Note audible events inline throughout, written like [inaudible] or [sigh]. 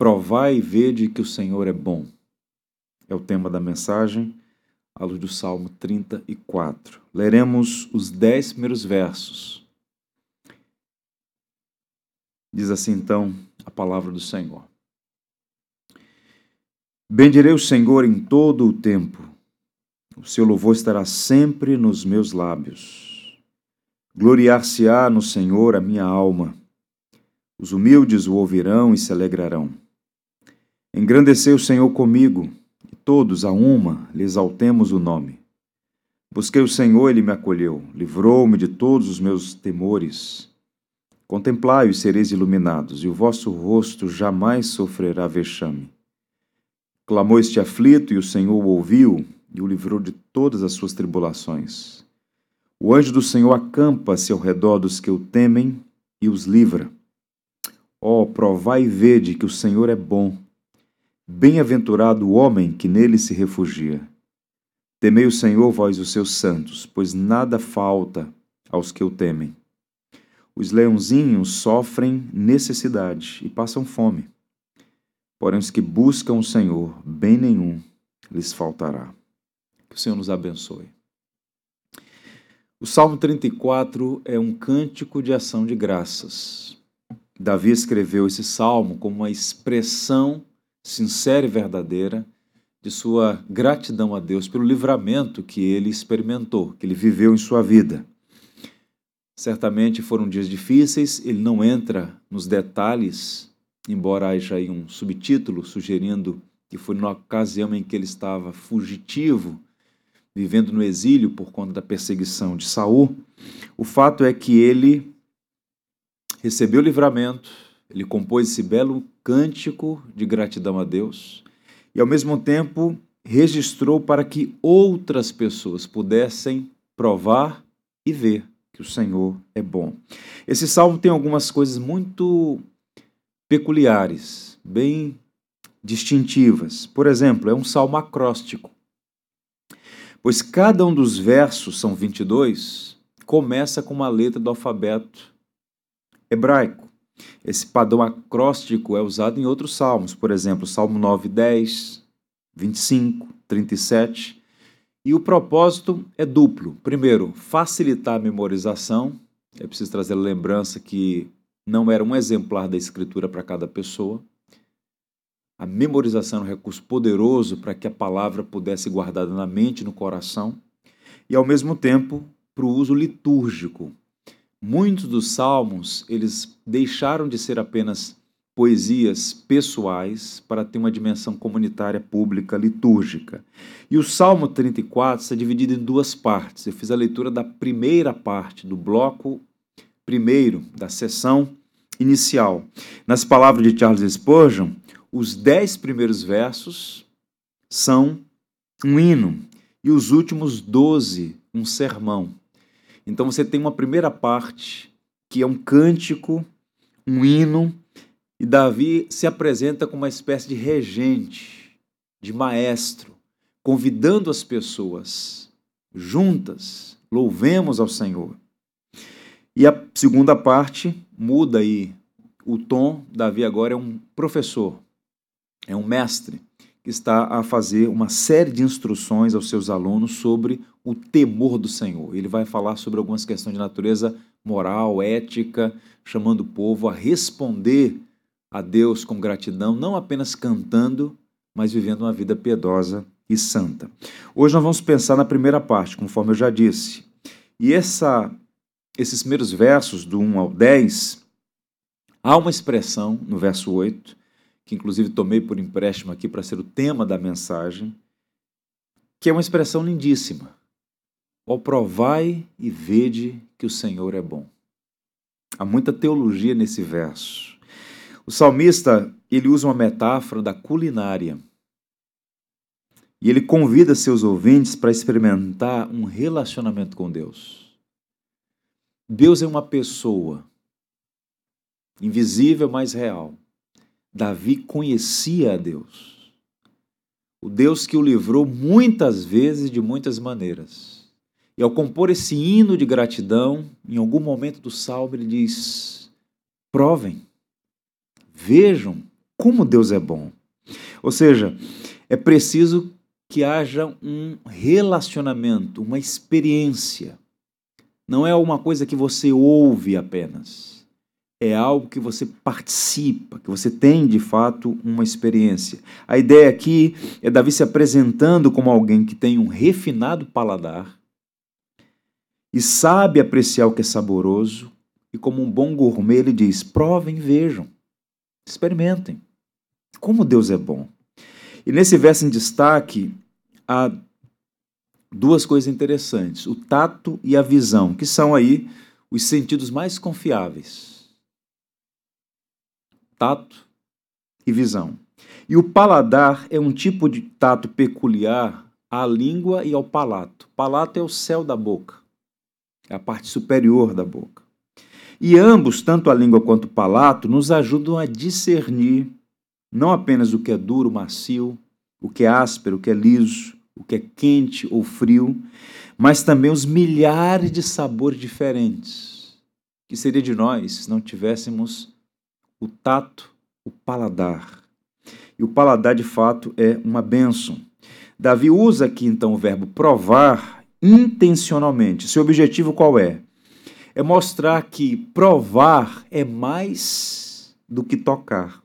Provai e vede que o Senhor é bom. É o tema da mensagem, à luz do Salmo 34. Leremos os dez primeiros versos. Diz assim então a palavra do Senhor. Bendirei o Senhor em todo o tempo, o seu louvor estará sempre nos meus lábios. Gloriar-se-á no Senhor a minha alma. Os humildes o ouvirão e se alegrarão. Engrandecei o Senhor comigo, e todos a uma lhe exaltemos o nome. Busquei o Senhor, ele me acolheu, livrou-me de todos os meus temores. Contemplai-o e sereis iluminados, e o vosso rosto jamais sofrerá vexame. Clamou este aflito, e o Senhor o ouviu, e o livrou de todas as suas tribulações. O anjo do Senhor acampa-se ao redor dos que o temem e os livra. Ó, oh, provai e vede que o Senhor é bom Bem-aventurado o homem que nele se refugia. Temei o Senhor, vós os seus santos, pois nada falta aos que o temem. Os leãozinhos sofrem necessidade e passam fome. Porém, os que buscam o Senhor, bem nenhum lhes faltará. Que o Senhor nos abençoe. O Salmo 34 é um cântico de ação de graças. Davi escreveu esse salmo como uma expressão sincera e verdadeira de sua gratidão a Deus pelo livramento que ele experimentou, que ele viveu em sua vida. Certamente foram dias difíceis, ele não entra nos detalhes, embora haja aí um subtítulo sugerindo que foi na ocasião em que ele estava fugitivo, vivendo no exílio por conta da perseguição de Saul. O fato é que ele recebeu livramento, ele compôs esse belo cântico de gratidão a Deus e, ao mesmo tempo, registrou para que outras pessoas pudessem provar e ver que o Senhor é bom. Esse salmo tem algumas coisas muito peculiares, bem distintivas. Por exemplo, é um salmo acróstico, pois cada um dos versos, são 22, começa com uma letra do alfabeto hebraico. Esse padrão acróstico é usado em outros salmos, por exemplo, Salmo 9, 10, 25, 37. E o propósito é duplo. Primeiro, facilitar a memorização. É preciso trazer a lembrança que não era um exemplar da Escritura para cada pessoa. A memorização é um recurso poderoso para que a palavra pudesse guardada na mente e no coração. E, ao mesmo tempo, para o uso litúrgico, Muitos dos salmos, eles deixaram de ser apenas poesias pessoais para ter uma dimensão comunitária, pública, litúrgica. E o Salmo 34 está dividido em duas partes. Eu fiz a leitura da primeira parte, do bloco primeiro, da sessão inicial. Nas palavras de Charles Spurgeon, os dez primeiros versos são um hino e os últimos doze um sermão. Então você tem uma primeira parte que é um cântico, um hino, e Davi se apresenta como uma espécie de regente, de maestro, convidando as pessoas juntas, louvemos ao Senhor. E a segunda parte muda aí o tom. Davi agora é um professor, é um mestre está a fazer uma série de instruções aos seus alunos sobre o temor do Senhor. Ele vai falar sobre algumas questões de natureza moral, ética, chamando o povo a responder a Deus com gratidão, não apenas cantando, mas vivendo uma vida piedosa e santa. Hoje nós vamos pensar na primeira parte, conforme eu já disse. E essa, esses primeiros versos, do 1 ao 10, há uma expressão no verso 8 que inclusive tomei por empréstimo aqui para ser o tema da mensagem, que é uma expressão lindíssima. Ó provai e vede que o Senhor é bom. Há muita teologia nesse verso. O salmista, ele usa uma metáfora da culinária. E ele convida seus ouvintes para experimentar um relacionamento com Deus. Deus é uma pessoa invisível, mas real. Davi conhecia a Deus. O Deus que o livrou muitas vezes de muitas maneiras. E ao compor esse hino de gratidão, em algum momento do salmo ele diz: provem, vejam, Como Deus é bom. Ou seja, é preciso que haja um relacionamento, uma experiência. Não é uma coisa que você ouve apenas. É algo que você participa, que você tem de fato uma experiência. A ideia aqui é Davi se apresentando como alguém que tem um refinado paladar e sabe apreciar o que é saboroso, e como um bom gourmet, ele diz: provem, vejam, experimentem. Como Deus é bom. E nesse verso em destaque, há duas coisas interessantes: o tato e a visão, que são aí os sentidos mais confiáveis. Tato e visão. E o paladar é um tipo de tato peculiar à língua e ao palato. Palato é o céu da boca, é a parte superior da boca. E ambos, tanto a língua quanto o palato, nos ajudam a discernir não apenas o que é duro, macio, o que é áspero, o que é liso, o que é quente ou frio, mas também os milhares de sabores diferentes que seria de nós se não tivéssemos o tato, o paladar. E o paladar, de fato, é uma bênção. Davi usa aqui então o verbo provar intencionalmente. Seu objetivo qual é? É mostrar que provar é mais do que tocar.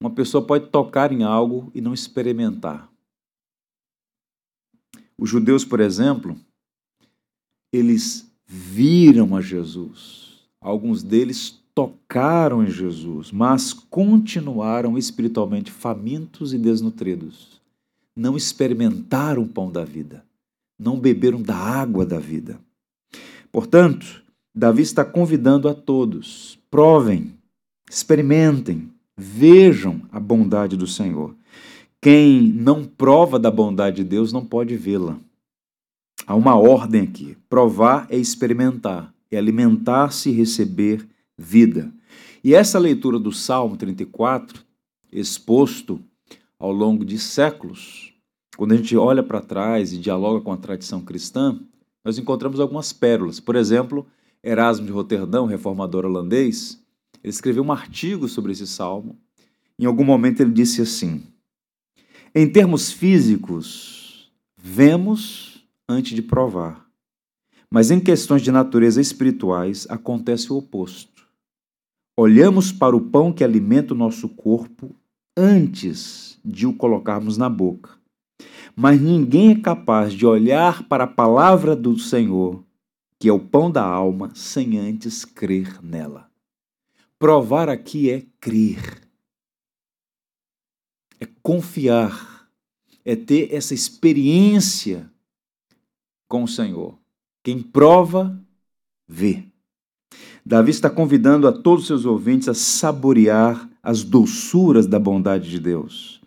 Uma pessoa pode tocar em algo e não experimentar. Os judeus, por exemplo, eles viram a Jesus. Alguns deles tocaram em Jesus, mas continuaram espiritualmente famintos e desnutridos. Não experimentaram o pão da vida, não beberam da água da vida. Portanto, Davi está convidando a todos: provem, experimentem, vejam a bondade do Senhor. Quem não prova da bondade de Deus não pode vê-la. Há uma ordem aqui: provar é experimentar, é alimentar-se e receber vida. E essa leitura do Salmo 34, exposto ao longo de séculos, quando a gente olha para trás e dialoga com a tradição cristã, nós encontramos algumas pérolas. Por exemplo, Erasmo de Roterdão, reformador holandês, ele escreveu um artigo sobre esse salmo. Em algum momento ele disse assim: Em termos físicos, vemos antes de provar. Mas em questões de natureza espirituais acontece o oposto. Olhamos para o pão que alimenta o nosso corpo antes de o colocarmos na boca mas ninguém é capaz de olhar para a palavra do Senhor, que é o pão da alma, sem antes crer nela. Provar aqui é crer, é confiar, é ter essa experiência com o Senhor. Quem prova, vê. Davi está convidando a todos os seus ouvintes a saborear as doçuras da bondade de Deus.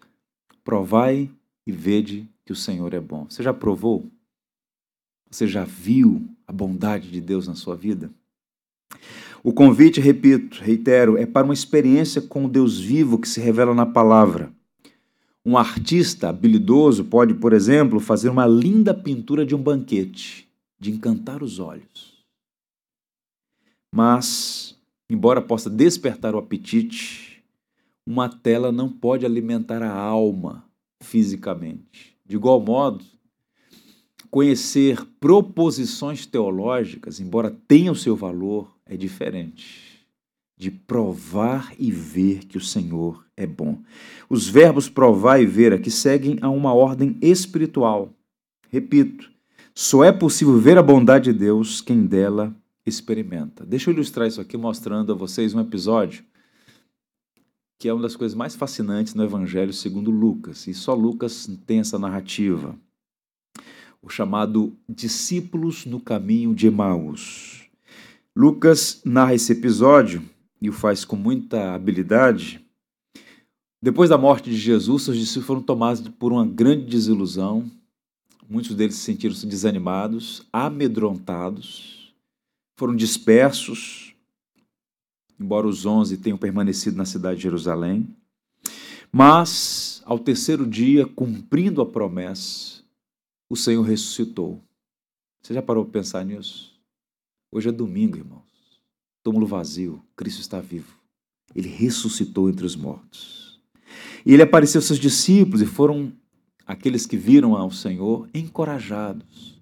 Provai e vede que o Senhor é bom. Você já provou? Você já viu a bondade de Deus na sua vida? O convite, repito, reitero, é para uma experiência com o Deus vivo que se revela na palavra. Um artista habilidoso pode, por exemplo, fazer uma linda pintura de um banquete, de encantar os olhos. Mas, embora possa despertar o apetite, uma tela não pode alimentar a alma fisicamente. De igual modo, conhecer proposições teológicas, embora tenha o seu valor, é diferente de provar e ver que o Senhor é bom. Os verbos provar e ver aqui seguem a uma ordem espiritual. Repito, só é possível ver a bondade de Deus quem dela experimenta. Deixa eu ilustrar isso aqui mostrando a vocês um episódio que é uma das coisas mais fascinantes no Evangelho segundo Lucas, e só Lucas tem essa narrativa. O chamado discípulos no caminho de Emaús. Lucas narra esse episódio e o faz com muita habilidade. Depois da morte de Jesus, seus discípulos foram tomados por uma grande desilusão. Muitos deles se sentiram-se desanimados, amedrontados, foram dispersos, embora os onze tenham permanecido na cidade de Jerusalém. Mas, ao terceiro dia, cumprindo a promessa, o Senhor ressuscitou. Você já parou para pensar nisso? Hoje é domingo, irmãos. Túmulo vazio, Cristo está vivo. Ele ressuscitou entre os mortos. E ele apareceu aos seus discípulos e foram aqueles que viram ao Senhor encorajados.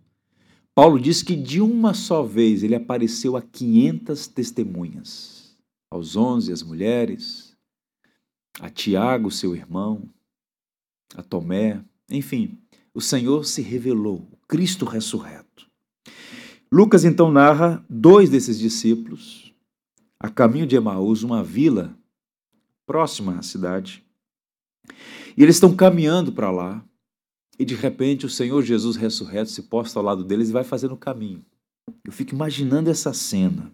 Paulo diz que de uma só vez ele apareceu a 500 testemunhas, aos onze as mulheres, a Tiago, seu irmão, a Tomé, enfim, o Senhor se revelou, o Cristo ressurreto. Lucas então narra dois desses discípulos, a caminho de Emaús, uma vila próxima à cidade, e eles estão caminhando para lá, e de repente o Senhor Jesus ressurreto se posta ao lado deles e vai fazendo o caminho. Eu fico imaginando essa cena.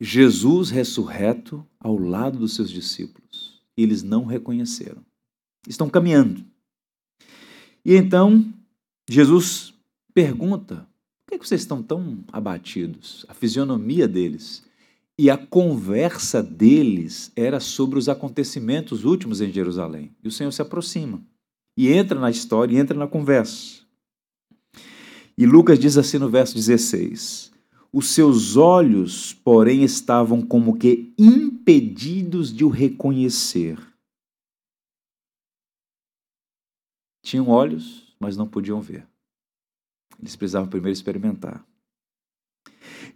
Jesus ressurreto ao lado dos seus discípulos. E eles não reconheceram. Estão caminhando. E então Jesus pergunta: por que vocês estão tão abatidos? A fisionomia deles e a conversa deles era sobre os acontecimentos últimos em Jerusalém. E o Senhor se aproxima e entra na história, e entra na conversa. E Lucas diz assim no verso 16: Os seus olhos, porém, estavam como que impedidos de o reconhecer. Tinham olhos, mas não podiam ver. Eles precisavam primeiro experimentar.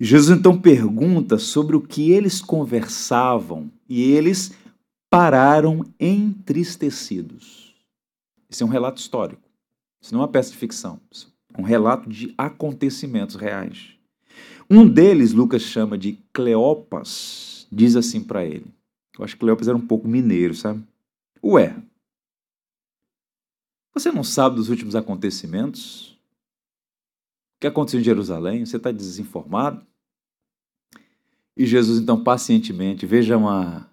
Jesus então pergunta sobre o que eles conversavam e eles pararam entristecidos. Esse é um relato histórico. Isso não é uma peça de ficção. É um relato de acontecimentos reais. Um deles, Lucas chama de Cleopas, diz assim para ele. Eu acho que Cleopas era um pouco mineiro, sabe? Ué, você não sabe dos últimos acontecimentos? O que aconteceu em Jerusalém? Você está desinformado? E Jesus, então, pacientemente, veja uma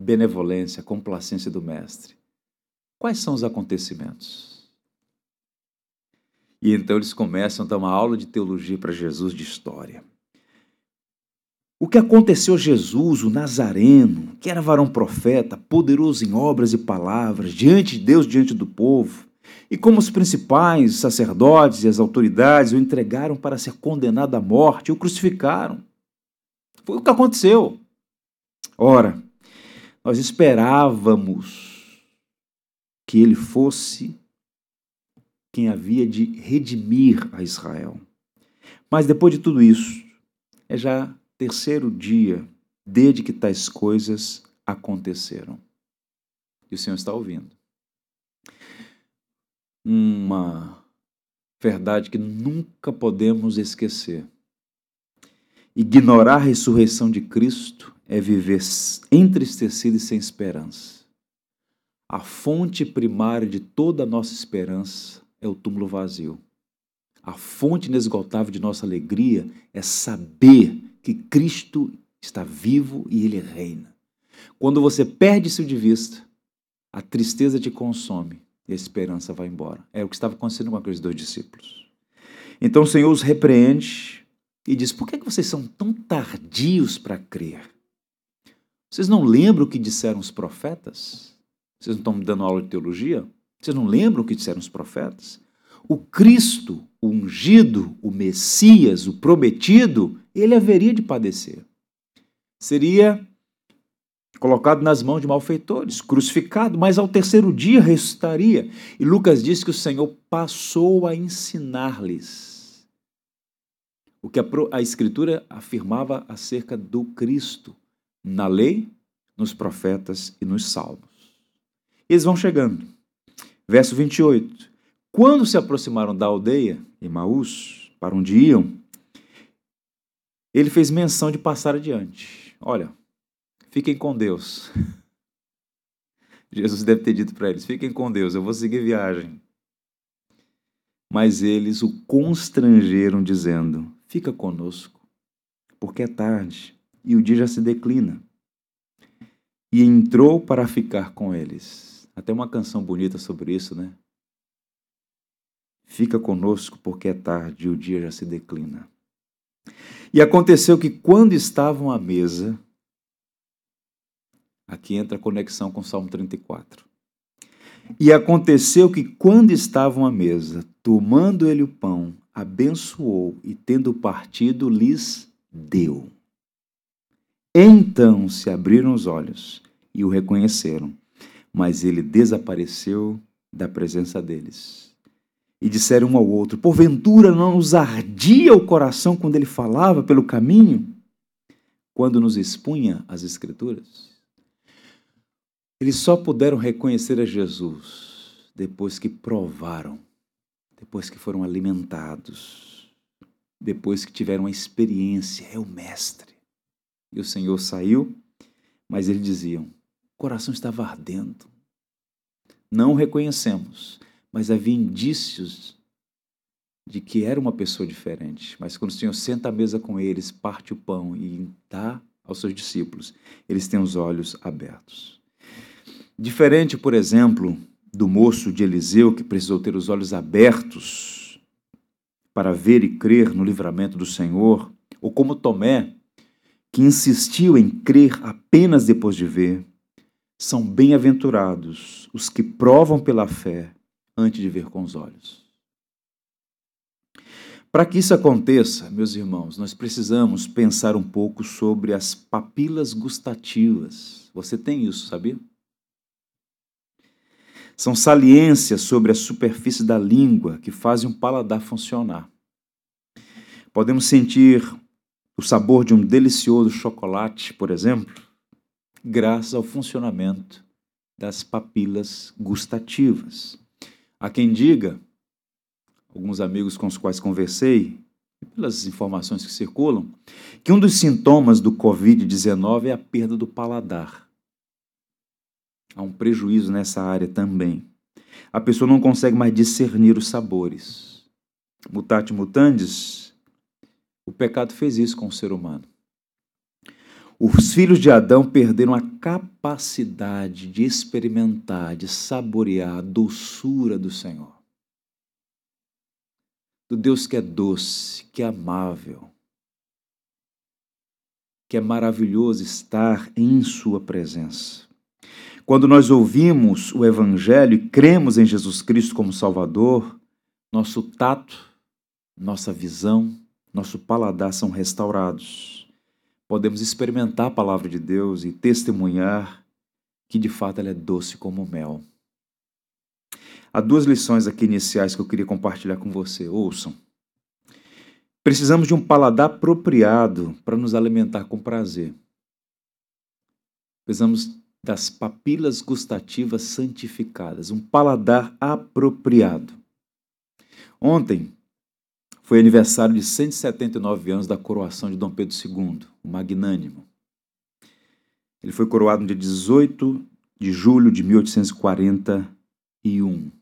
benevolência, complacência do Mestre. Quais são os acontecimentos? E então eles começam a dar uma aula de teologia para Jesus de história. O que aconteceu a Jesus, o Nazareno, que era varão profeta, poderoso em obras e palavras, diante de Deus, diante do povo, e como os principais sacerdotes e as autoridades o entregaram para ser condenado à morte, o crucificaram. Foi o que aconteceu. Ora, nós esperávamos que ele fosse quem havia de redimir a Israel. Mas depois de tudo isso, é já terceiro dia desde que tais coisas aconteceram. E o Senhor está ouvindo. Uma verdade que nunca podemos esquecer. Ignorar a ressurreição de Cristo é viver entristecido e sem esperança. A fonte primária de toda a nossa esperança é o túmulo vazio. A fonte inesgotável de nossa alegria é saber que Cristo está vivo e ele reina. Quando você perde isso de vista, a tristeza te consome e a esperança vai embora. É o que estava acontecendo com aqueles dois discípulos. Então o Senhor os repreende e diz: Por que vocês são tão tardios para crer? Vocês não lembram o que disseram os profetas? Vocês não estão me dando aula de teologia? Vocês não lembram o que disseram os profetas? O Cristo, o ungido, o Messias, o prometido, ele haveria de padecer. Seria colocado nas mãos de malfeitores, crucificado, mas ao terceiro dia ressuscitaria. E Lucas diz que o Senhor passou a ensinar-lhes o que a, a Escritura afirmava acerca do Cristo na lei, nos profetas e nos salmos. Eles vão chegando. Verso 28. Quando se aproximaram da aldeia, Emaús, para onde iam, ele fez menção de passar adiante. Olha, fiquem com Deus. [laughs] Jesus deve ter dito para eles: fiquem com Deus, eu vou seguir viagem. Mas eles o constrangeram, dizendo: Fica conosco, porque é tarde e o dia já se declina. E entrou para ficar com eles. Até uma canção bonita sobre isso, né? Fica conosco porque é tarde e o dia já se declina. E aconteceu que quando estavam à mesa, aqui entra a conexão com o Salmo 34. E aconteceu que quando estavam à mesa, tomando ele o pão, abençoou e tendo partido, lhes deu. Então se abriram os olhos e o reconheceram, mas ele desapareceu da presença deles. E disseram um ao outro: Porventura não nos ardia o coração quando ele falava pelo caminho, quando nos expunha as Escrituras? Eles só puderam reconhecer a Jesus depois que provaram, depois que foram alimentados, depois que tiveram a experiência. É o Mestre. E o Senhor saiu, mas eles diziam: coração estava ardendo. Não reconhecemos, mas havia indícios de que era uma pessoa diferente. Mas quando o Senhor senta à mesa com eles, parte o pão e dá aos seus discípulos, eles têm os olhos abertos. Diferente, por exemplo, do moço de Eliseu que precisou ter os olhos abertos para ver e crer no livramento do Senhor, ou como Tomé, que insistiu em crer apenas depois de ver, são bem-aventurados os que provam pela fé antes de ver com os olhos. Para que isso aconteça, meus irmãos, nós precisamos pensar um pouco sobre as papilas gustativas. Você tem isso, sabia? São saliências sobre a superfície da língua que fazem o paladar funcionar. Podemos sentir o sabor de um delicioso chocolate, por exemplo, graças ao funcionamento das papilas gustativas. Há quem diga, alguns amigos com os quais conversei, pelas informações que circulam, que um dos sintomas do Covid-19 é a perda do paladar. Há um prejuízo nessa área também. A pessoa não consegue mais discernir os sabores. Mutate mutandis, o pecado fez isso com o ser humano. Os filhos de Adão perderam a capacidade de experimentar, de saborear a doçura do Senhor. Do Deus que é doce, que é amável, que é maravilhoso estar em Sua presença. Quando nós ouvimos o Evangelho e cremos em Jesus Cristo como Salvador, nosso tato, nossa visão, nosso paladar são restaurados. Podemos experimentar a palavra de Deus e testemunhar que de fato ela é doce como mel. Há duas lições aqui iniciais que eu queria compartilhar com você. Ouçam. Precisamos de um paladar apropriado para nos alimentar com prazer. Precisamos das papilas gustativas santificadas, um paladar apropriado. Ontem, foi aniversário de 179 anos da coroação de Dom Pedro II, o Magnânimo. Ele foi coroado no dia 18 de julho de 1841.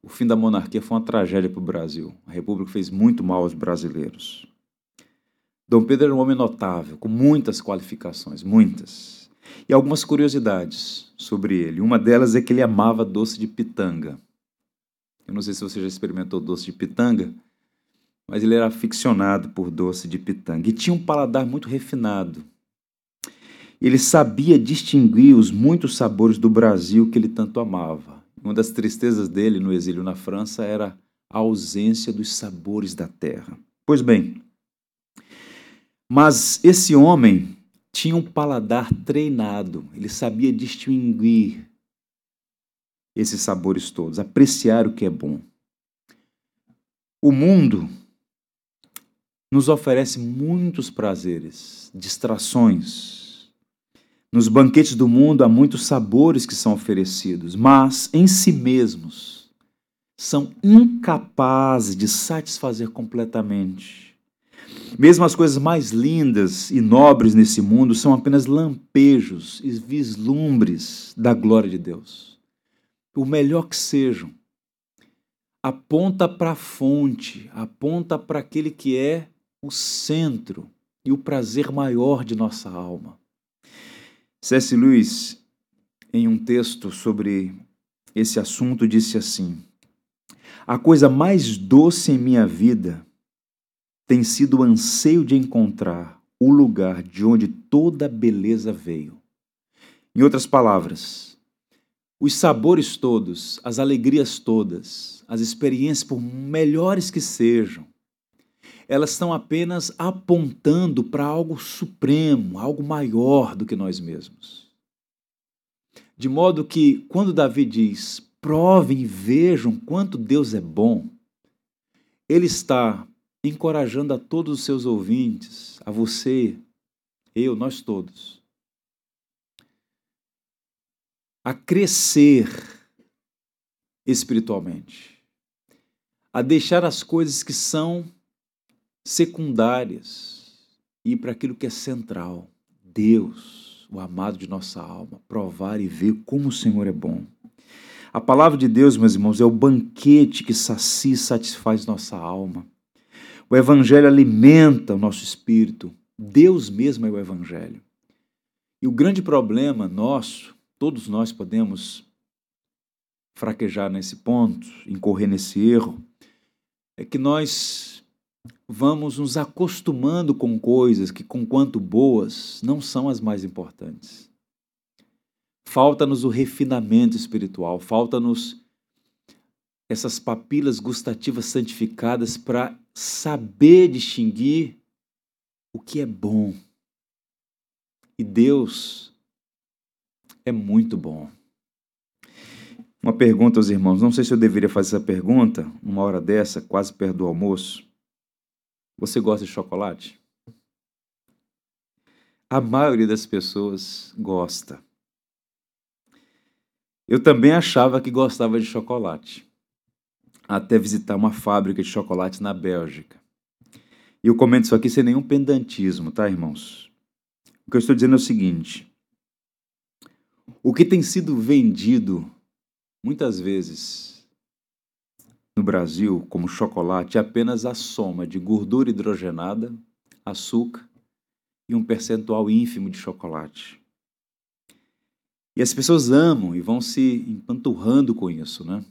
O fim da monarquia foi uma tragédia para o Brasil. A República fez muito mal aos brasileiros. Dom Pedro era um homem notável, com muitas qualificações, muitas. E algumas curiosidades sobre ele. Uma delas é que ele amava doce de pitanga. Eu não sei se você já experimentou doce de pitanga, mas ele era aficionado por doce de pitanga e tinha um paladar muito refinado. Ele sabia distinguir os muitos sabores do Brasil que ele tanto amava. Uma das tristezas dele no exílio na França era a ausência dos sabores da terra. Pois bem, mas esse homem tinha um paladar treinado, ele sabia distinguir esses sabores todos, apreciar o que é bom. O mundo nos oferece muitos prazeres, distrações. Nos banquetes do mundo há muitos sabores que são oferecidos, mas em si mesmos são incapazes de satisfazer completamente. Mesmo as coisas mais lindas e nobres nesse mundo são apenas lampejos e vislumbres da glória de Deus. O melhor que sejam, aponta para a fonte, aponta para aquele que é o centro e o prazer maior de nossa alma. C.S. Lewis, em um texto sobre esse assunto, disse assim: A coisa mais doce em minha vida tem sido o anseio de encontrar o lugar de onde toda beleza veio. Em outras palavras, os sabores todos, as alegrias todas, as experiências, por melhores que sejam, elas estão apenas apontando para algo supremo, algo maior do que nós mesmos. De modo que, quando Davi diz: provem e vejam quanto Deus é bom, ele está encorajando a todos os seus ouvintes, a você, eu, nós todos, a crescer espiritualmente, a deixar as coisas que são secundárias e para aquilo que é central. Deus, o amado de nossa alma, provar e ver como o Senhor é bom. A palavra de Deus, meus irmãos, é o banquete que sacia e satisfaz nossa alma. O Evangelho alimenta o nosso espírito. Deus mesmo é o Evangelho. E o grande problema nosso, todos nós podemos fraquejar nesse ponto, incorrer nesse erro, é que nós vamos nos acostumando com coisas que, conquanto boas, não são as mais importantes. Falta-nos o refinamento espiritual, falta-nos essas papilas gustativas santificadas para saber distinguir o que é bom. E Deus é muito bom. Uma pergunta aos irmãos, não sei se eu deveria fazer essa pergunta, uma hora dessa, quase perto do almoço. Você gosta de chocolate? A maioria das pessoas gosta. Eu também achava que gostava de chocolate, até visitar uma fábrica de chocolate na Bélgica. E eu comento isso aqui sem nenhum pendantismo, tá, irmãos? O que eu estou dizendo é o seguinte: o que tem sido vendido muitas vezes no Brasil como chocolate é apenas a soma de gordura hidrogenada, açúcar e um percentual ínfimo de chocolate. E as pessoas amam e vão se empanturrando com isso, né?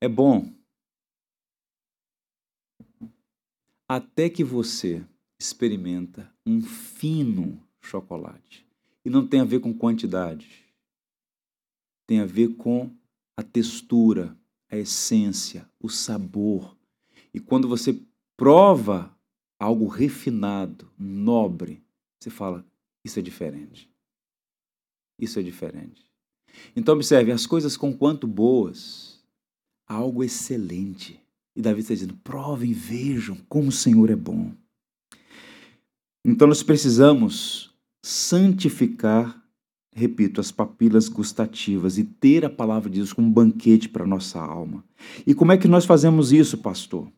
É bom. Até que você experimenta um fino chocolate. E não tem a ver com quantidade. Tem a ver com a textura, a essência, o sabor. E quando você prova algo refinado, nobre, você fala: Isso é diferente. Isso é diferente. Então, observe: as coisas com quanto boas, algo excelente. E Davi está dizendo: provem, vejam como o Senhor é bom. Então, nós precisamos santificar, repito, as papilas gustativas e ter a palavra de Deus como um banquete para a nossa alma. E como é que nós fazemos isso, pastor?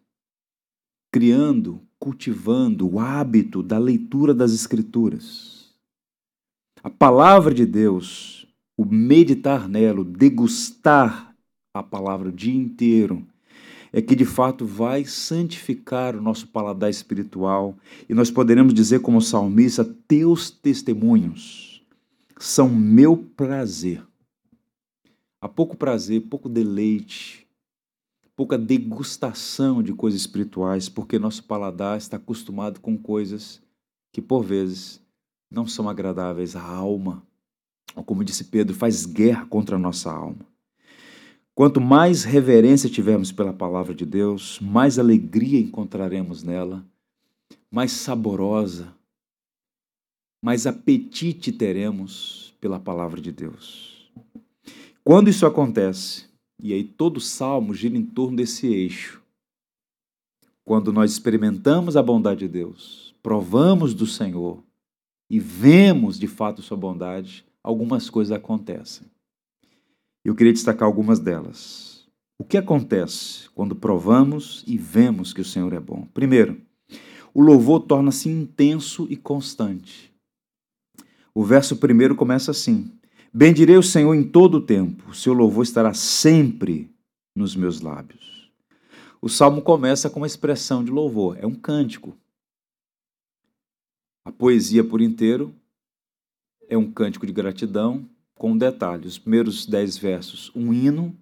Criando, cultivando o hábito da leitura das Escrituras. A palavra de Deus, o meditar nela, o degustar a palavra o dia inteiro, é que de fato vai santificar o nosso paladar espiritual e nós poderemos dizer, como salmista, teus testemunhos são meu prazer. Há pouco prazer, pouco deleite, pouca degustação de coisas espirituais, porque nosso paladar está acostumado com coisas que por vezes não são agradáveis à alma. Ou como disse Pedro, faz guerra contra a nossa alma. Quanto mais reverência tivermos pela palavra de Deus, mais alegria encontraremos nela, mais saborosa, mais apetite teremos pela palavra de Deus. Quando isso acontece, e aí todo salmo gira em torno desse eixo, quando nós experimentamos a bondade de Deus, provamos do Senhor e vemos de fato Sua bondade, algumas coisas acontecem. Eu queria destacar algumas delas. O que acontece quando provamos e vemos que o Senhor é bom? Primeiro, o louvor torna-se intenso e constante. O verso primeiro começa assim: Bendirei o Senhor em todo o tempo, seu louvor estará sempre nos meus lábios. O salmo começa com uma expressão de louvor, é um cântico. A poesia por inteiro é um cântico de gratidão, com um detalhe: os primeiros dez versos, um hino,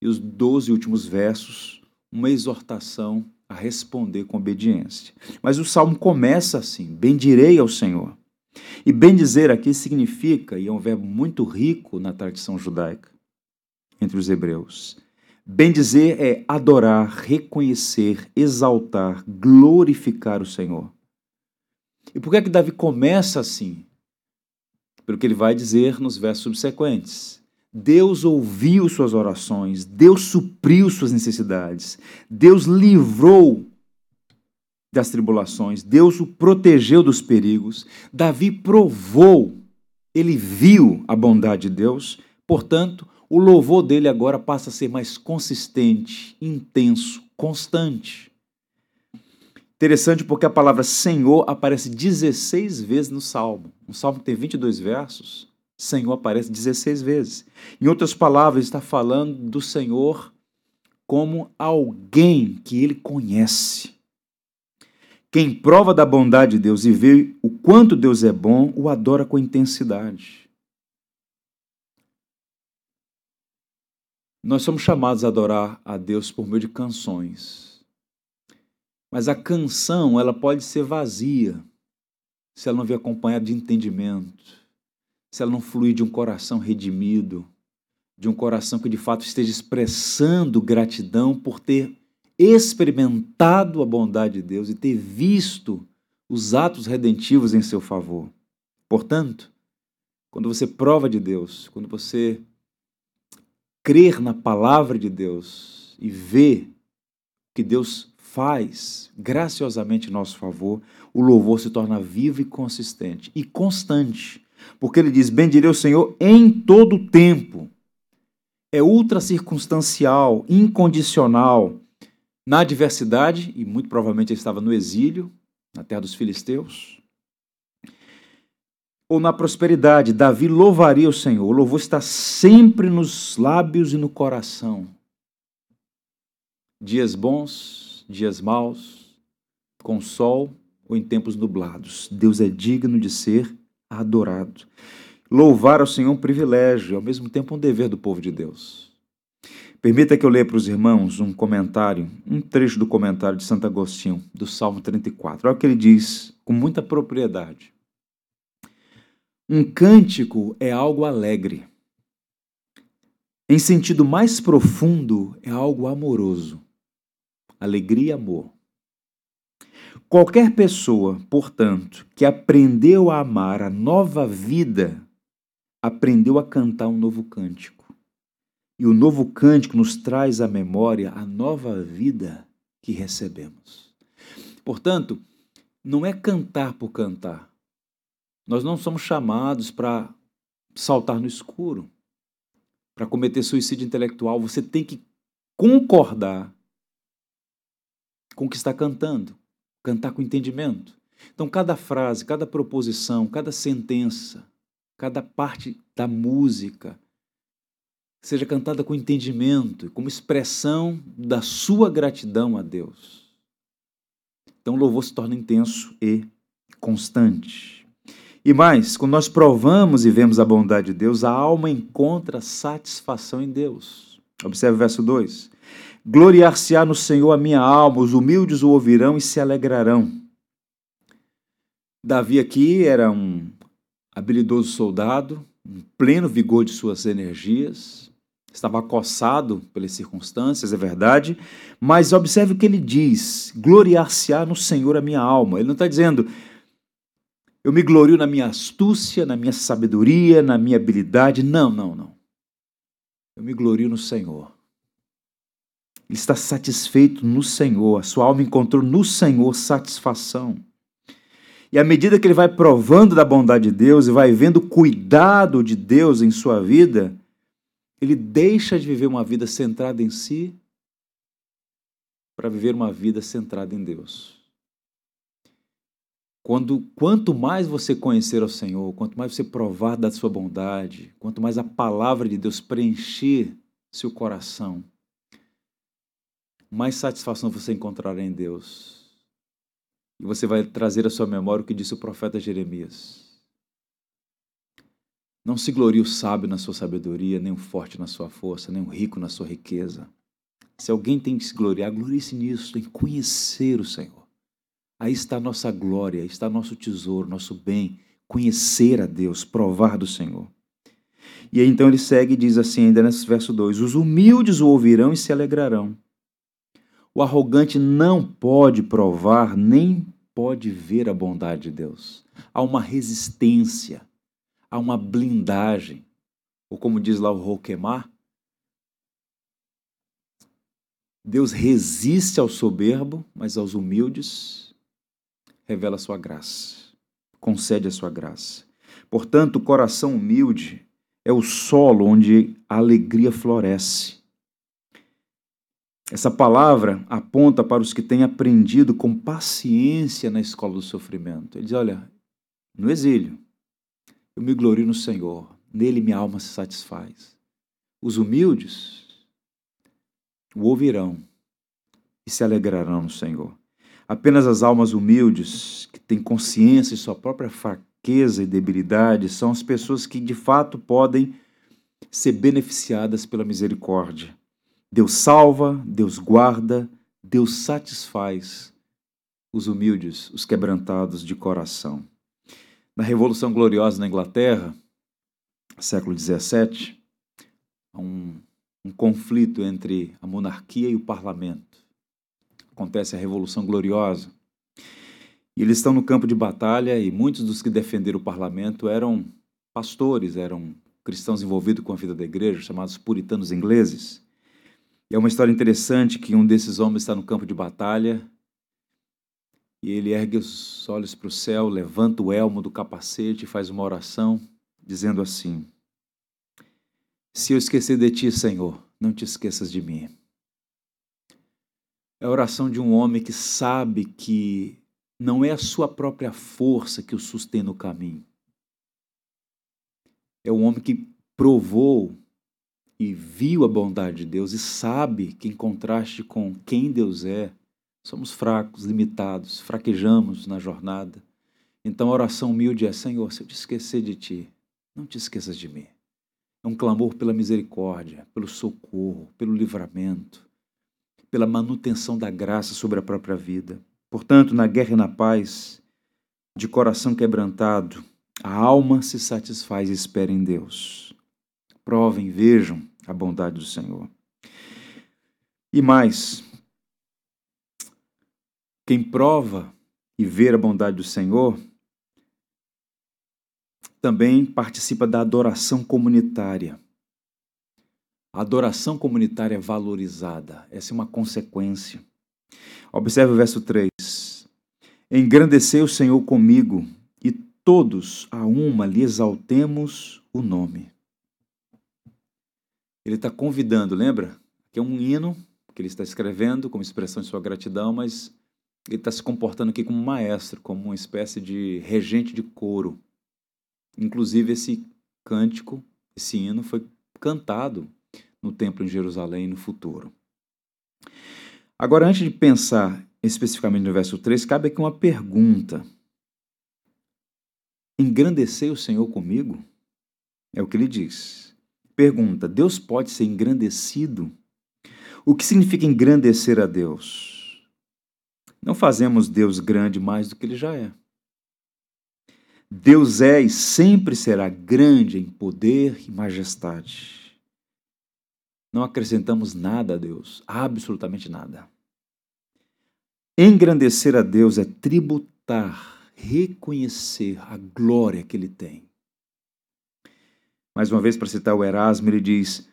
e os doze últimos versos, uma exortação a responder com obediência. Mas o salmo começa assim: Bendirei ao Senhor. E bendizer aqui significa, e é um verbo muito rico na tradição judaica, entre os hebreus, Bendizer é adorar, reconhecer, exaltar, glorificar o Senhor. E por que é que Davi começa assim? Pelo que ele vai dizer nos versos subsequentes. Deus ouviu suas orações, Deus supriu suas necessidades, Deus livrou das tribulações, Deus o protegeu dos perigos. Davi provou, ele viu a bondade de Deus, portanto, o louvor dele agora passa a ser mais consistente, intenso, constante. Interessante porque a palavra Senhor aparece 16 vezes no Salmo. Um salmo que tem 22 versos, Senhor aparece 16 vezes. Em outras palavras, está falando do Senhor como alguém que ele conhece. Quem prova da bondade de Deus e vê o quanto Deus é bom, o adora com intensidade. Nós somos chamados a adorar a Deus por meio de canções. Mas a canção, ela pode ser vazia se ela não vier acompanhada de entendimento, se ela não fluir de um coração redimido, de um coração que de fato esteja expressando gratidão por ter experimentado a bondade de Deus e ter visto os atos redentivos em seu favor. Portanto, quando você prova de Deus, quando você crer na palavra de Deus e ver que Deus faz graciosamente em nosso favor, o louvor se torna vivo e consistente e constante. Porque ele diz: Bendirei o Senhor em todo o tempo. É ultra circunstancial, incondicional, na adversidade, e muito provavelmente ele estava no exílio, na terra dos filisteus, ou na prosperidade, Davi louvaria o Senhor. O louvor está sempre nos lábios e no coração. Dias bons, dias maus, com sol ou em tempos nublados. Deus é digno de ser adorado. Louvar ao Senhor é um privilégio, ao mesmo tempo um dever do povo de Deus. Permita que eu leia para os irmãos um comentário, um trecho do comentário de Santo Agostinho, do Salmo 34. Olha o que ele diz com muita propriedade. Um cântico é algo alegre. Em sentido mais profundo, é algo amoroso. Alegria e amor. Qualquer pessoa, portanto, que aprendeu a amar a nova vida, aprendeu a cantar um novo cântico. E o novo cântico nos traz à memória a nova vida que recebemos. Portanto, não é cantar por cantar. Nós não somos chamados para saltar no escuro, para cometer suicídio intelectual. Você tem que concordar com o que está cantando, cantar com entendimento. Então, cada frase, cada proposição, cada sentença, cada parte da música, seja cantada com entendimento, como expressão da sua gratidão a Deus. Então o louvor se torna intenso e constante. E mais, quando nós provamos e vemos a bondade de Deus, a alma encontra satisfação em Deus. Observe o verso 2. Gloriar-se-á no Senhor a minha alma, os humildes o ouvirão e se alegrarão. Davi aqui era um habilidoso soldado, em pleno vigor de suas energias, estava acossado pelas circunstâncias, é verdade, mas observe o que ele diz: gloriar-se-á no Senhor a minha alma. Ele não está dizendo, eu me glorio na minha astúcia, na minha sabedoria, na minha habilidade. Não, não, não. Eu me glorio no Senhor. Ele está satisfeito no Senhor, a sua alma encontrou no Senhor satisfação. E à medida que ele vai provando da bondade de Deus e vai vendo o cuidado de Deus em sua vida, ele deixa de viver uma vida centrada em si para viver uma vida centrada em Deus. Quando, quanto mais você conhecer ao Senhor, quanto mais você provar da sua bondade, quanto mais a palavra de Deus preencher seu coração, mais satisfação você encontrará em Deus. E você vai trazer à sua memória o que disse o profeta Jeremias. Não se glorie o sábio na sua sabedoria, nem o forte na sua força, nem o rico na sua riqueza. Se alguém tem que se gloriar, glorie-se nisso, em conhecer o Senhor. Aí está a nossa glória, aí está nosso tesouro, nosso bem, conhecer a Deus, provar do Senhor. E aí então ele segue e diz assim, ainda nesse verso 2: Os humildes o ouvirão e se alegrarão. O arrogante não pode provar nem pode ver a bondade de Deus. Há uma resistência, há uma blindagem. Ou como diz lá o Roquemar, Deus resiste ao soberbo, mas aos humildes revela a sua graça, concede a sua graça. Portanto, o coração humilde é o solo onde a alegria floresce. Essa palavra aponta para os que têm aprendido com paciência na escola do sofrimento. Ele diz: Olha, no exílio, eu me glorio no Senhor, nele minha alma se satisfaz. Os humildes o ouvirão e se alegrarão no Senhor. Apenas as almas humildes, que têm consciência de sua própria fraqueza e debilidade, são as pessoas que de fato podem ser beneficiadas pela misericórdia. Deus salva, Deus guarda, Deus satisfaz os humildes, os quebrantados de coração. Na Revolução Gloriosa na Inglaterra, século XVII, há um, um conflito entre a monarquia e o parlamento. Acontece a Revolução Gloriosa. E eles estão no campo de batalha e muitos dos que defenderam o parlamento eram pastores, eram cristãos envolvidos com a vida da igreja, chamados puritanos ingleses. E é uma história interessante que um desses homens está no campo de batalha e ele ergue os olhos para o céu, levanta o elmo do capacete e faz uma oração, dizendo assim: Se eu esquecer de ti, Senhor, não te esqueças de mim. É a oração de um homem que sabe que não é a sua própria força que o sustém no caminho. É um homem que provou e viu a bondade de Deus e sabe que, em contraste com quem Deus é, somos fracos, limitados, fraquejamos na jornada. Então a oração humilde é: Senhor, se eu te esquecer de ti, não te esqueças de mim. É um clamor pela misericórdia, pelo socorro, pelo livramento, pela manutenção da graça sobre a própria vida. Portanto, na guerra e na paz, de coração quebrantado, a alma se satisfaz e espera em Deus. Provem, vejam a bondade do Senhor. E mais, quem prova e vê a bondade do Senhor também participa da adoração comunitária. A adoração comunitária é valorizada, essa é uma consequência. Observe o verso 3. Engrandecei o Senhor comigo, e todos a uma lhe exaltemos o nome. Ele está convidando, lembra? Que é um hino que ele está escrevendo como expressão de sua gratidão, mas ele está se comportando aqui como maestro, como uma espécie de regente de coro. Inclusive, esse cântico, esse hino, foi cantado no templo em Jerusalém no futuro. Agora, antes de pensar especificamente no verso 3, cabe aqui uma pergunta. Engrandecei o Senhor comigo? É o que ele diz. Pergunta: Deus pode ser engrandecido? O que significa engrandecer a Deus? Não fazemos Deus grande mais do que ele já é. Deus é e sempre será grande em poder e majestade. Não acrescentamos nada a Deus, absolutamente nada. Engrandecer a Deus é tributar, reconhecer a glória que Ele tem. Mais uma vez, para citar o Erasmo, ele diz: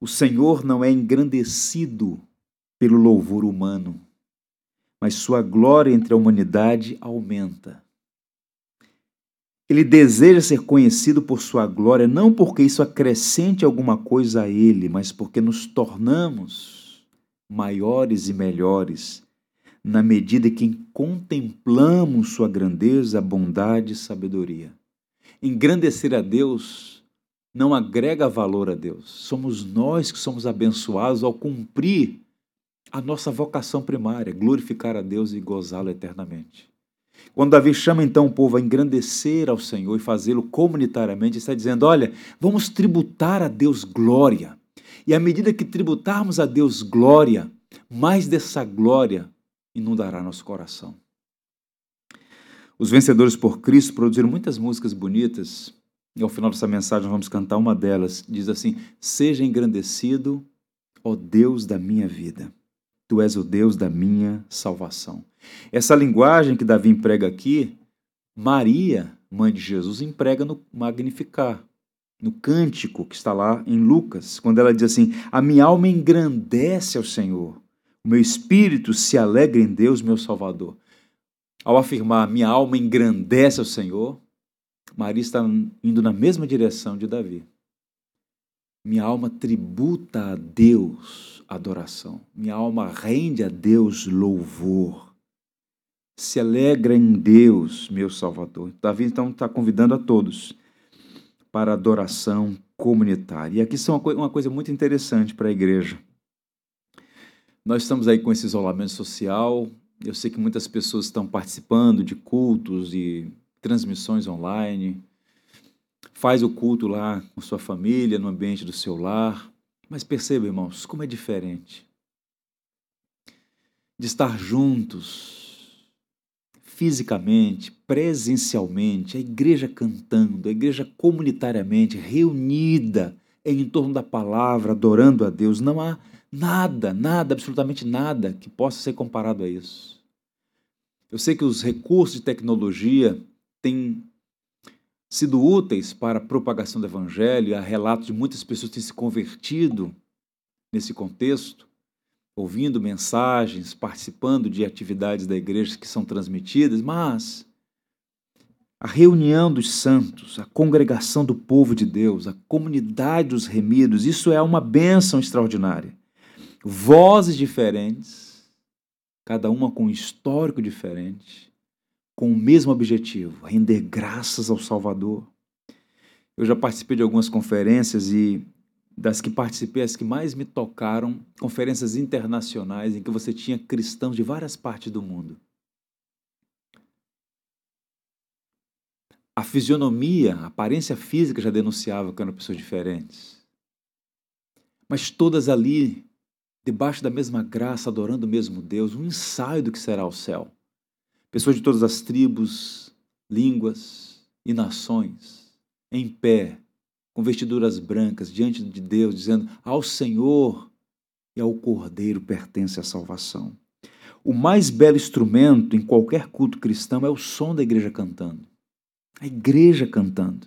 O Senhor não é engrandecido pelo louvor humano, mas sua glória entre a humanidade aumenta. Ele deseja ser conhecido por sua glória, não porque isso acrescente alguma coisa a ele, mas porque nos tornamos maiores e melhores na medida que contemplamos sua grandeza, bondade e sabedoria. Engrandecer a Deus não agrega valor a Deus. Somos nós que somos abençoados ao cumprir a nossa vocação primária, glorificar a Deus e gozá-lo eternamente. Quando Davi chama então o povo a engrandecer ao Senhor e fazê-lo comunitariamente, está dizendo: olha, vamos tributar a Deus glória. E à medida que tributarmos a Deus glória, mais dessa glória inundará nosso coração. Os vencedores por Cristo produziram muitas músicas bonitas, e ao final dessa mensagem vamos cantar uma delas. Diz assim: Seja engrandecido, ó Deus da minha vida. Tu és o Deus da minha salvação. Essa linguagem que Davi emprega aqui, Maria, mãe de Jesus, emprega no Magnificar, no cântico que está lá em Lucas, quando ela diz assim: A minha alma engrandece ao Senhor, o meu espírito se alegra em Deus, meu Salvador. Ao afirmar minha alma engrandece ao Senhor, Maria está indo na mesma direção de Davi. Minha alma tributa a Deus adoração. Minha alma rende a Deus louvor. Se alegra em Deus, meu Salvador. Davi então está convidando a todos para adoração comunitária. E aqui são uma coisa muito interessante para a igreja. Nós estamos aí com esse isolamento social. Eu sei que muitas pessoas estão participando de cultos e transmissões online, faz o culto lá com sua família, no ambiente do seu lar. Mas perceba, irmãos, como é diferente de estar juntos, fisicamente, presencialmente, a igreja cantando, a igreja comunitariamente, reunida em torno da palavra, adorando a Deus. Não há nada, nada, absolutamente nada que possa ser comparado a isso. Eu sei que os recursos de tecnologia têm sido úteis para a propagação do Evangelho. Há relatos de muitas pessoas que têm se convertido nesse contexto, ouvindo mensagens, participando de atividades da igreja que são transmitidas, mas a reunião dos santos, a congregação do povo de Deus, a comunidade dos remidos, isso é uma bênção extraordinária. Vozes diferentes, cada uma com um histórico diferente, com o mesmo objetivo, render graças ao Salvador. Eu já participei de algumas conferências e das que participei, as que mais me tocaram, conferências internacionais em que você tinha cristãos de várias partes do mundo. A fisionomia, a aparência física já denunciava que eram pessoas diferentes. Mas todas ali, debaixo da mesma graça, adorando o mesmo Deus, um ensaio do que será o céu pessoas de todas as tribos, línguas e nações, em pé, com vestiduras brancas, diante de Deus, dizendo: Ao Senhor e ao Cordeiro pertence a salvação. O mais belo instrumento em qualquer culto cristão é o som da igreja cantando. A igreja cantando.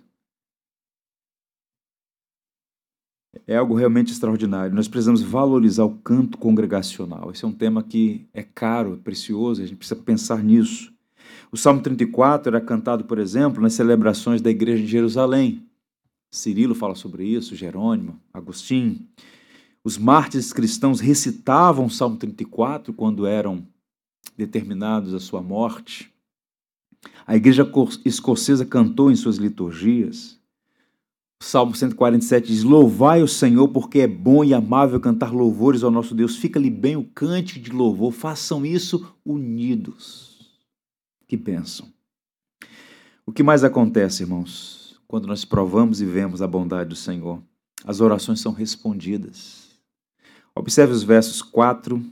É algo realmente extraordinário. Nós precisamos valorizar o canto congregacional. Esse é um tema que é caro, é precioso, a gente precisa pensar nisso. O Salmo 34 era cantado, por exemplo, nas celebrações da igreja de Jerusalém. Cirilo fala sobre isso, Jerônimo, Agostinho. Os mártires cristãos recitavam o Salmo 34 quando eram determinados à sua morte. A igreja escocesa cantou em suas liturgias. Salmo 147 diz: Louvai o Senhor, porque é bom e amável cantar louvores ao nosso Deus. Fica-lhe bem o cante de louvor. Façam isso unidos. Que bênção. O que mais acontece, irmãos, quando nós provamos e vemos a bondade do Senhor? As orações são respondidas. Observe os versos 4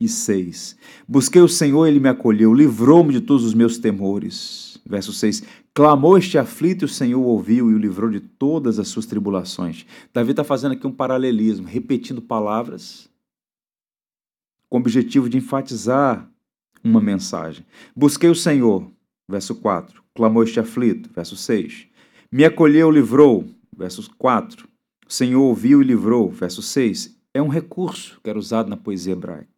e 6. Busquei o Senhor, ele me acolheu, livrou-me de todos os meus temores. Verso 6. Clamou este aflito e o Senhor ouviu e o livrou de todas as suas tribulações. Davi está fazendo aqui um paralelismo, repetindo palavras com o objetivo de enfatizar uma mensagem. Busquei o Senhor, verso 4. Clamou este aflito, verso 6. Me acolheu, livrou, verso 4. O Senhor ouviu e livrou, verso 6. É um recurso que era usado na poesia hebraica.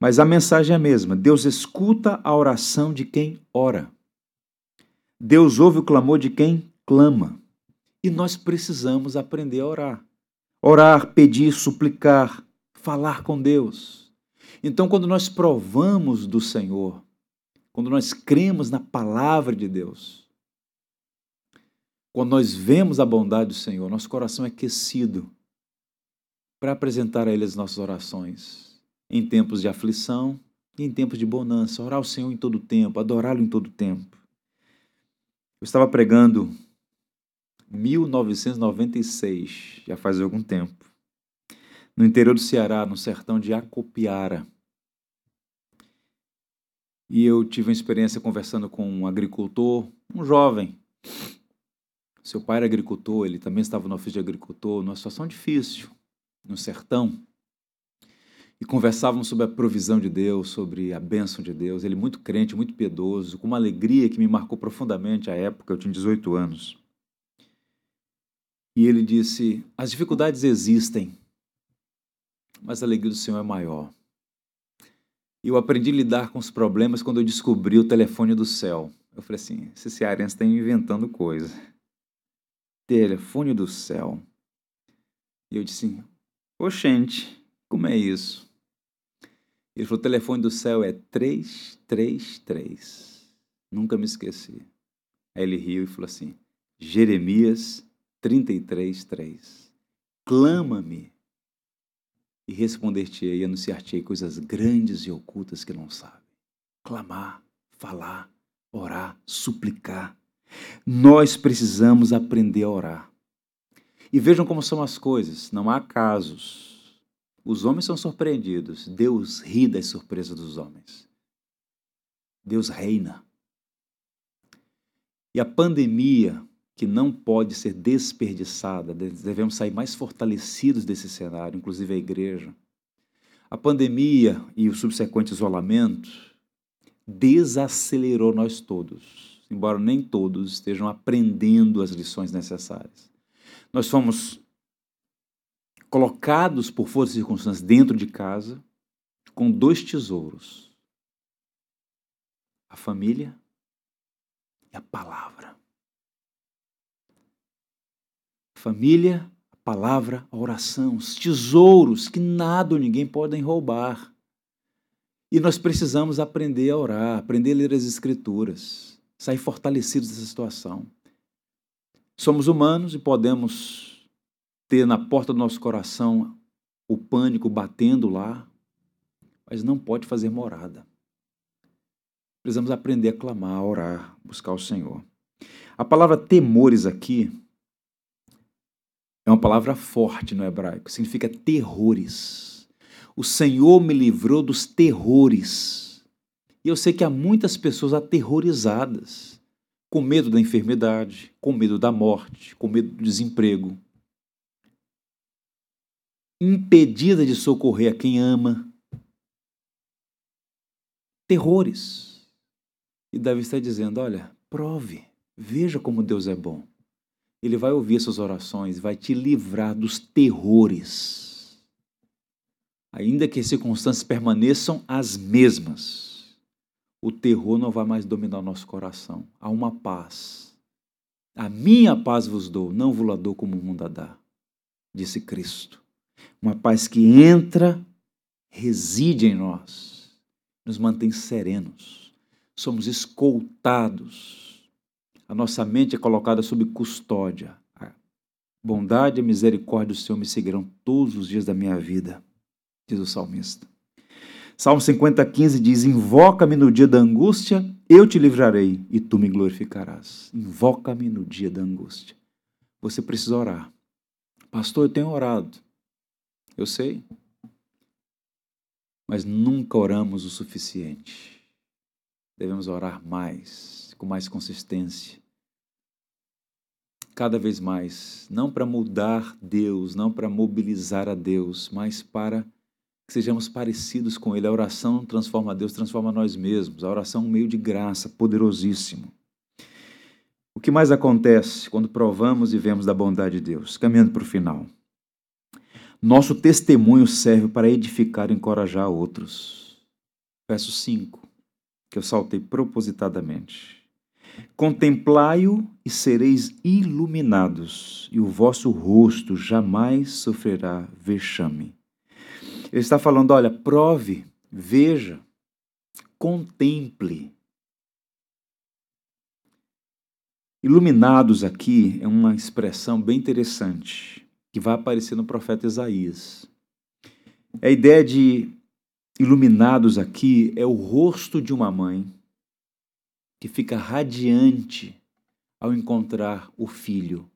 Mas a mensagem é a mesma. Deus escuta a oração de quem ora. Deus ouve o clamor de quem clama. E nós precisamos aprender a orar. Orar, pedir, suplicar, falar com Deus. Então, quando nós provamos do Senhor, quando nós cremos na palavra de Deus, quando nós vemos a bondade do Senhor, nosso coração é aquecido para apresentar a Ele as nossas orações em tempos de aflição e em tempos de bonança. Orar ao Senhor em todo tempo, adorá-lo em todo tempo. Eu estava pregando 1996, já faz algum tempo, no interior do Ceará, no sertão de Acopiara. E eu tive uma experiência conversando com um agricultor, um jovem, Seu pai era agricultor, ele também estava no ofício de agricultor, numa situação difícil, no sertão. E conversávamos sobre a provisão de Deus, sobre a bênção de Deus. Ele muito crente, muito piedoso, com uma alegria que me marcou profundamente à época, eu tinha 18 anos. E ele disse: As dificuldades existem, mas a alegria do Senhor é maior. E eu aprendi a lidar com os problemas quando eu descobri o telefone do céu. Eu falei assim: esse cearense está inventando coisa. Telefone do céu. E eu disse: Oxente, como é isso? Ele falou: o telefone do céu é 333. Nunca me esqueci. Aí ele riu e falou assim: Jeremias 33, 3. Clama-me e responder-te-ei e anunciar-te-ei coisas grandes e ocultas que não sabe. Clamar, falar, orar, suplicar. Nós precisamos aprender a orar. E vejam como são as coisas, não há casos. Os homens são surpreendidos, Deus ri das surpresas dos homens. Deus reina. E a pandemia que não pode ser desperdiçada, devemos sair mais fortalecidos desse cenário, inclusive a igreja. A pandemia e o subsequente isolamento desacelerou nós todos, embora nem todos estejam aprendendo as lições necessárias. Nós fomos colocados por forças e circunstâncias dentro de casa com dois tesouros: a família e a palavra família, a palavra, a oração, os tesouros que nada ou ninguém podem roubar. E nós precisamos aprender a orar, aprender a ler as Escrituras, sair fortalecidos dessa situação. Somos humanos e podemos ter na porta do nosso coração o pânico batendo lá, mas não pode fazer morada. Precisamos aprender a clamar, a orar, buscar o Senhor. A palavra temores aqui é uma palavra forte no hebraico, significa terrores. O Senhor me livrou dos terrores. E eu sei que há muitas pessoas aterrorizadas, com medo da enfermidade, com medo da morte, com medo do desemprego, impedida de socorrer a quem ama. Terrores. E Davi está dizendo: olha, prove, veja como Deus é bom. Ele vai ouvir essas orações, vai te livrar dos terrores. Ainda que as circunstâncias permaneçam as mesmas, o terror não vai mais dominar nosso coração. Há uma paz. A minha paz vos dou, não vos la dou como o mundo a dá, disse Cristo. Uma paz que entra, reside em nós, nos mantém serenos. Somos escoltados a nossa mente é colocada sob custódia. A bondade e a misericórdia do Senhor me seguirão todos os dias da minha vida, diz o salmista. Salmo 50, 15 diz: Invoca-me no dia da angústia, eu te livrarei e tu me glorificarás. Invoca-me no dia da angústia. Você precisa orar. Pastor, eu tenho orado. Eu sei. Mas nunca oramos o suficiente. Devemos orar mais com mais consistência. Cada vez mais, não para mudar Deus, não para mobilizar a Deus, mas para que sejamos parecidos com Ele. A oração transforma Deus, transforma nós mesmos. A oração é um meio de graça poderosíssimo. O que mais acontece quando provamos e vemos da bondade de Deus? Caminhando para o final. Nosso testemunho serve para edificar e encorajar outros. Verso 5, que eu saltei propositadamente. Contemplai-o e sereis iluminados, e o vosso rosto jamais sofrerá vexame. Ele está falando: olha, prove, veja, contemple. Iluminados aqui é uma expressão bem interessante que vai aparecer no profeta Isaías. A ideia de iluminados aqui é o rosto de uma mãe que fica radiante ao encontrar o filho.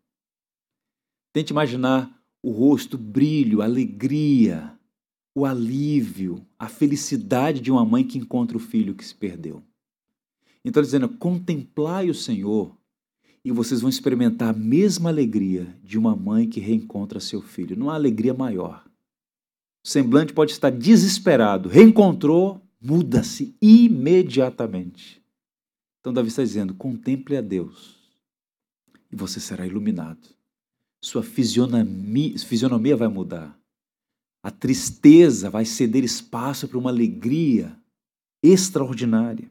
Tente imaginar o rosto, o brilho, a alegria, o alívio, a felicidade de uma mãe que encontra o filho que se perdeu. Então, dizendo, contemplai o Senhor e vocês vão experimentar a mesma alegria de uma mãe que reencontra seu filho. Não há alegria maior. O semblante pode estar desesperado, reencontrou, muda-se imediatamente. Então, Davi está dizendo: contemple a Deus e você será iluminado. Sua fisionomia, fisionomia vai mudar. A tristeza vai ceder espaço para uma alegria extraordinária.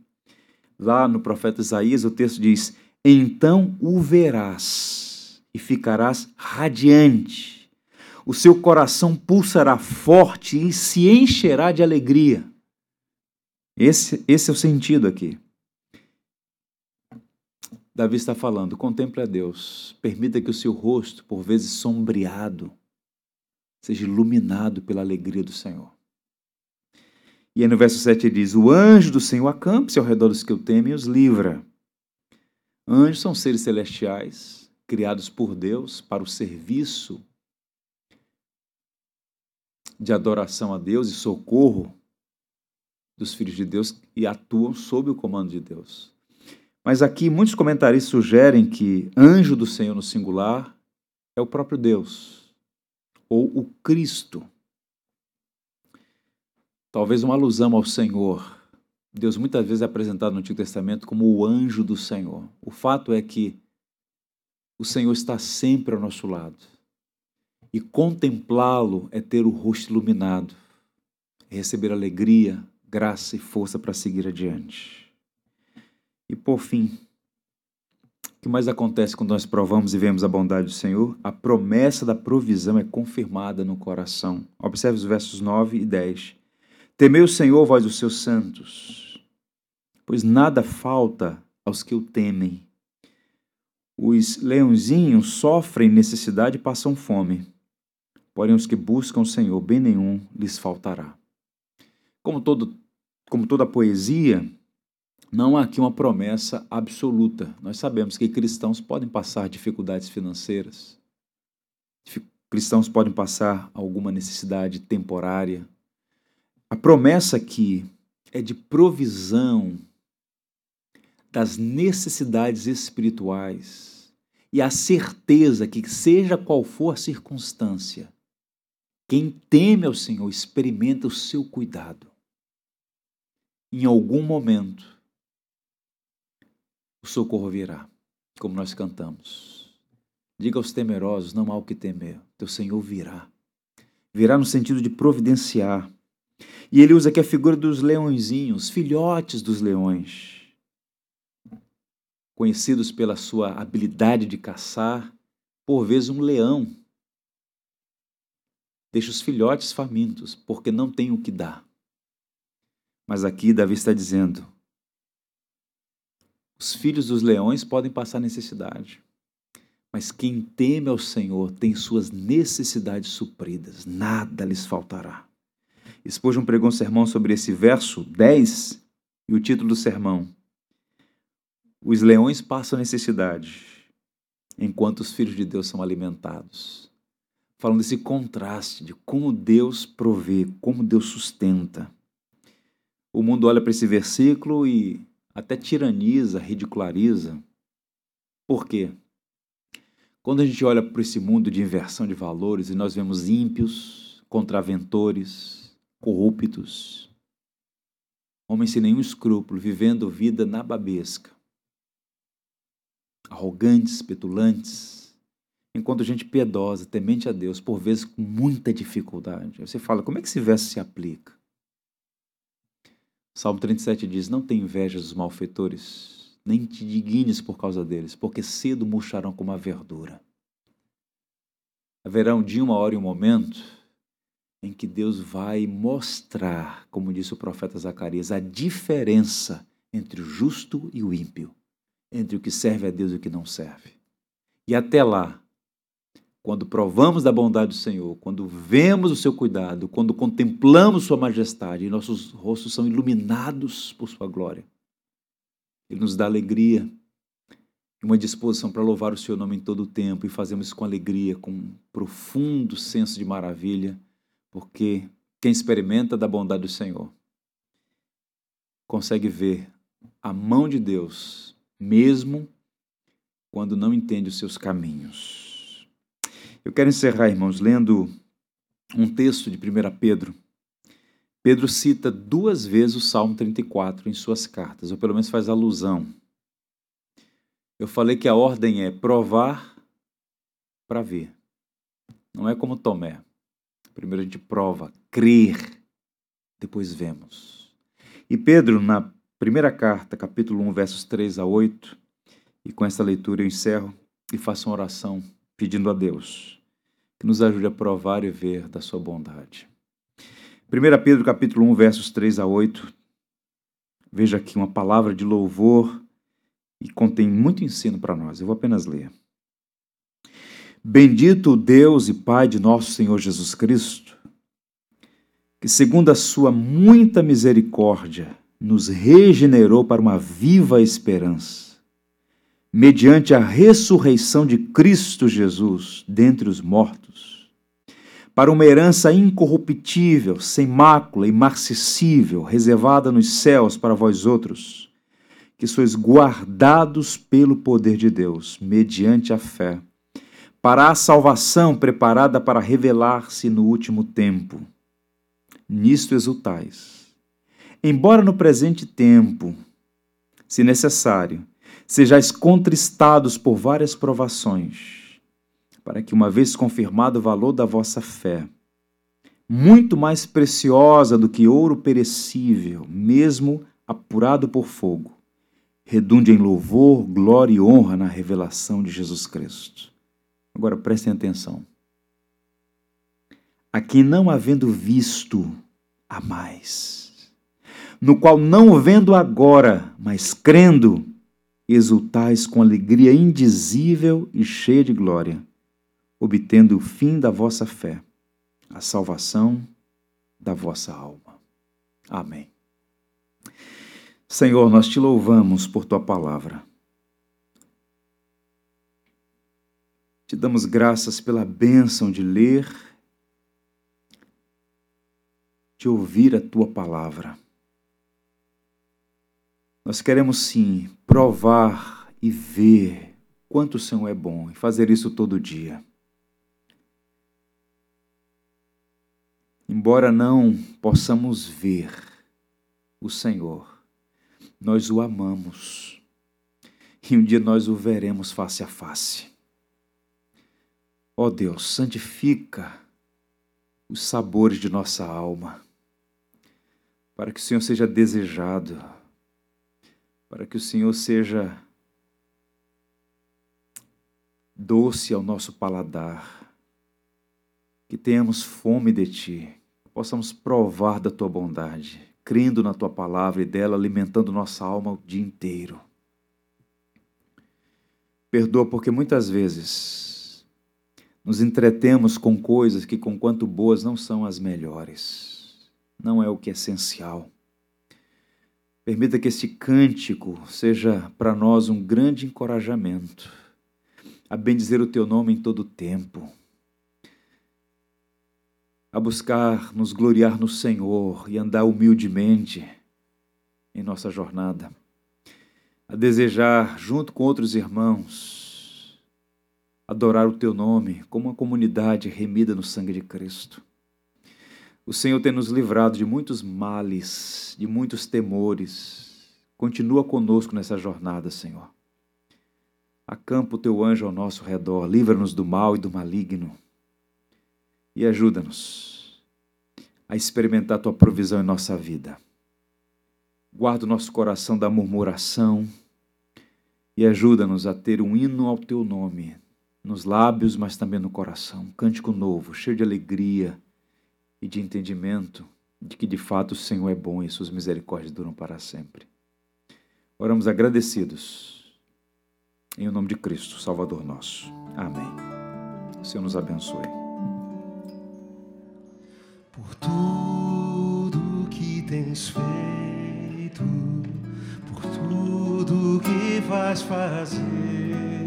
Lá no profeta Isaías, o texto diz: Então o verás e ficarás radiante. O seu coração pulsará forte e se encherá de alegria. Esse, esse é o sentido aqui. Davi está falando: contemple a Deus, permita que o seu rosto, por vezes sombreado, seja iluminado pela alegria do Senhor. E aí no verso 7 ele diz: O anjo do Senhor acampa-se ao redor dos que o temem e os livra. Anjos são seres celestiais, criados por Deus para o serviço de adoração a Deus e socorro dos filhos de Deus e atuam sob o comando de Deus. Mas aqui muitos comentaristas sugerem que anjo do Senhor no singular é o próprio Deus, ou o Cristo. Talvez uma alusão ao Senhor. Deus muitas vezes é apresentado no Antigo Testamento como o anjo do Senhor. O fato é que o Senhor está sempre ao nosso lado. E contemplá-lo é ter o rosto iluminado, é receber alegria, graça e força para seguir adiante. E por fim, o que mais acontece quando nós provamos e vemos a bondade do Senhor? A promessa da provisão é confirmada no coração. Observe os versos 9 e 10. Temei o Senhor, vós os seus santos, pois nada falta aos que o temem. Os leãozinhos sofrem necessidade e passam fome, porém os que buscam o Senhor, bem nenhum lhes faltará. Como, todo, como toda poesia, não há aqui uma promessa absoluta. Nós sabemos que cristãos podem passar dificuldades financeiras, cristãos podem passar alguma necessidade temporária. A promessa aqui é de provisão das necessidades espirituais e a certeza que, seja qual for a circunstância, quem teme ao Senhor experimenta o seu cuidado. Em algum momento, o socorro virá, como nós cantamos. Diga aos temerosos: não há o que temer, teu Senhor virá. Virá no sentido de providenciar. E ele usa aqui a figura dos leõezinhos, filhotes dos leões, conhecidos pela sua habilidade de caçar, por vezes um leão. Deixa os filhotes famintos, porque não tem o que dar. Mas aqui Davi está dizendo: os filhos dos leões podem passar necessidade, mas quem teme ao Senhor tem suas necessidades supridas, nada lhes faltará. Spurgeon pregou um sermão sobre esse verso 10 e o título do sermão: Os leões passam necessidade, enquanto os filhos de Deus são alimentados. Falando desse contraste de como Deus provê, como Deus sustenta. O mundo olha para esse versículo e até tiraniza, ridiculariza. Por quê? Quando a gente olha para esse mundo de inversão de valores e nós vemos ímpios, contraventores, corruptos, homens sem nenhum escrúpulo, vivendo vida nababesca, arrogantes, petulantes, enquanto gente piedosa, temente a Deus, por vezes com muita dificuldade. Aí você fala, como é que esse verso se aplica? Salmo 37 diz: Não tem inveja dos malfeitores, nem te dignes por causa deles, porque cedo murcharão como a verdura. Haverá um dia, uma hora e um momento em que Deus vai mostrar, como disse o profeta Zacarias, a diferença entre o justo e o ímpio, entre o que serve a Deus e o que não serve. E até lá, quando provamos da bondade do Senhor, quando vemos o seu cuidado, quando contemplamos sua majestade e nossos rostos são iluminados por sua glória, ele nos dá alegria e uma disposição para louvar o seu nome em todo o tempo e fazemos isso com alegria, com um profundo senso de maravilha, porque quem experimenta da bondade do Senhor consegue ver a mão de Deus, mesmo quando não entende os seus caminhos. Eu quero encerrar, irmãos, lendo um texto de 1 Pedro. Pedro cita duas vezes o Salmo 34 em suas cartas, ou pelo menos faz alusão. Eu falei que a ordem é provar para ver. Não é como Tomé. Primeiro a gente prova, crer, depois vemos. E Pedro, na primeira carta, capítulo 1, versos 3 a 8, e com essa leitura eu encerro e faço uma oração pedindo a Deus que nos ajude a provar e ver da sua bondade. 1 Pedro capítulo 1, versos 3 a 8. Veja aqui uma palavra de louvor e contém muito ensino para nós. Eu vou apenas ler. Bendito o Deus e Pai de nosso Senhor Jesus Cristo, que segundo a sua muita misericórdia nos regenerou para uma viva esperança mediante a ressurreição de Cristo Jesus dentre os mortos, para uma herança incorruptível, sem mácula, imarcessível, reservada nos céus para vós outros, que sois guardados pelo poder de Deus, mediante a fé, para a salvação preparada para revelar-se no último tempo. Nisto exultais. Embora no presente tempo, se necessário, sejais contristados por várias provações, para que, uma vez confirmado o valor da vossa fé, muito mais preciosa do que ouro perecível, mesmo apurado por fogo, redunde em louvor, glória e honra na revelação de Jesus Cristo. Agora prestem atenção. A quem não havendo visto, há mais, no qual não vendo agora, mas crendo, exultais com alegria indizível e cheia de glória, obtendo o fim da vossa fé, a salvação da vossa alma. Amém. Senhor, nós te louvamos por tua palavra. Te damos graças pela bênção de ler, de ouvir a tua palavra. Nós queremos sim provar e ver quanto o Senhor é bom e fazer isso todo dia. Embora não possamos ver o Senhor, nós o amamos e um dia nós o veremos face a face. Ó Deus, santifica os sabores de nossa alma, para que o Senhor seja desejado para que o Senhor seja doce ao nosso paladar, que tenhamos fome de Ti, possamos provar da Tua bondade, crendo na Tua palavra e dela alimentando nossa alma o dia inteiro. Perdoa porque muitas vezes nos entretemos com coisas que, com quanto boas, não são as melhores, não é o que é essencial. Permita que este cântico seja para nós um grande encorajamento a bendizer o teu nome em todo o tempo, a buscar nos gloriar no Senhor e andar humildemente em nossa jornada, a desejar, junto com outros irmãos, adorar o teu nome como uma comunidade remida no sangue de Cristo. O Senhor tem nos livrado de muitos males, de muitos temores. Continua conosco nessa jornada, Senhor. Acampa o teu anjo ao nosso redor, livra-nos do mal e do maligno. E ajuda-nos a experimentar a tua provisão em nossa vida. Guarda o nosso coração da murmuração e ajuda-nos a ter um hino ao teu nome, nos lábios, mas também no coração. Um cântico novo, cheio de alegria e de entendimento de que de fato o Senhor é bom e suas misericórdias duram para sempre. Oramos agradecidos em nome de Cristo, Salvador nosso. Amém. O Senhor nos abençoe. Por tudo que tens feito, por tudo que vais fazer,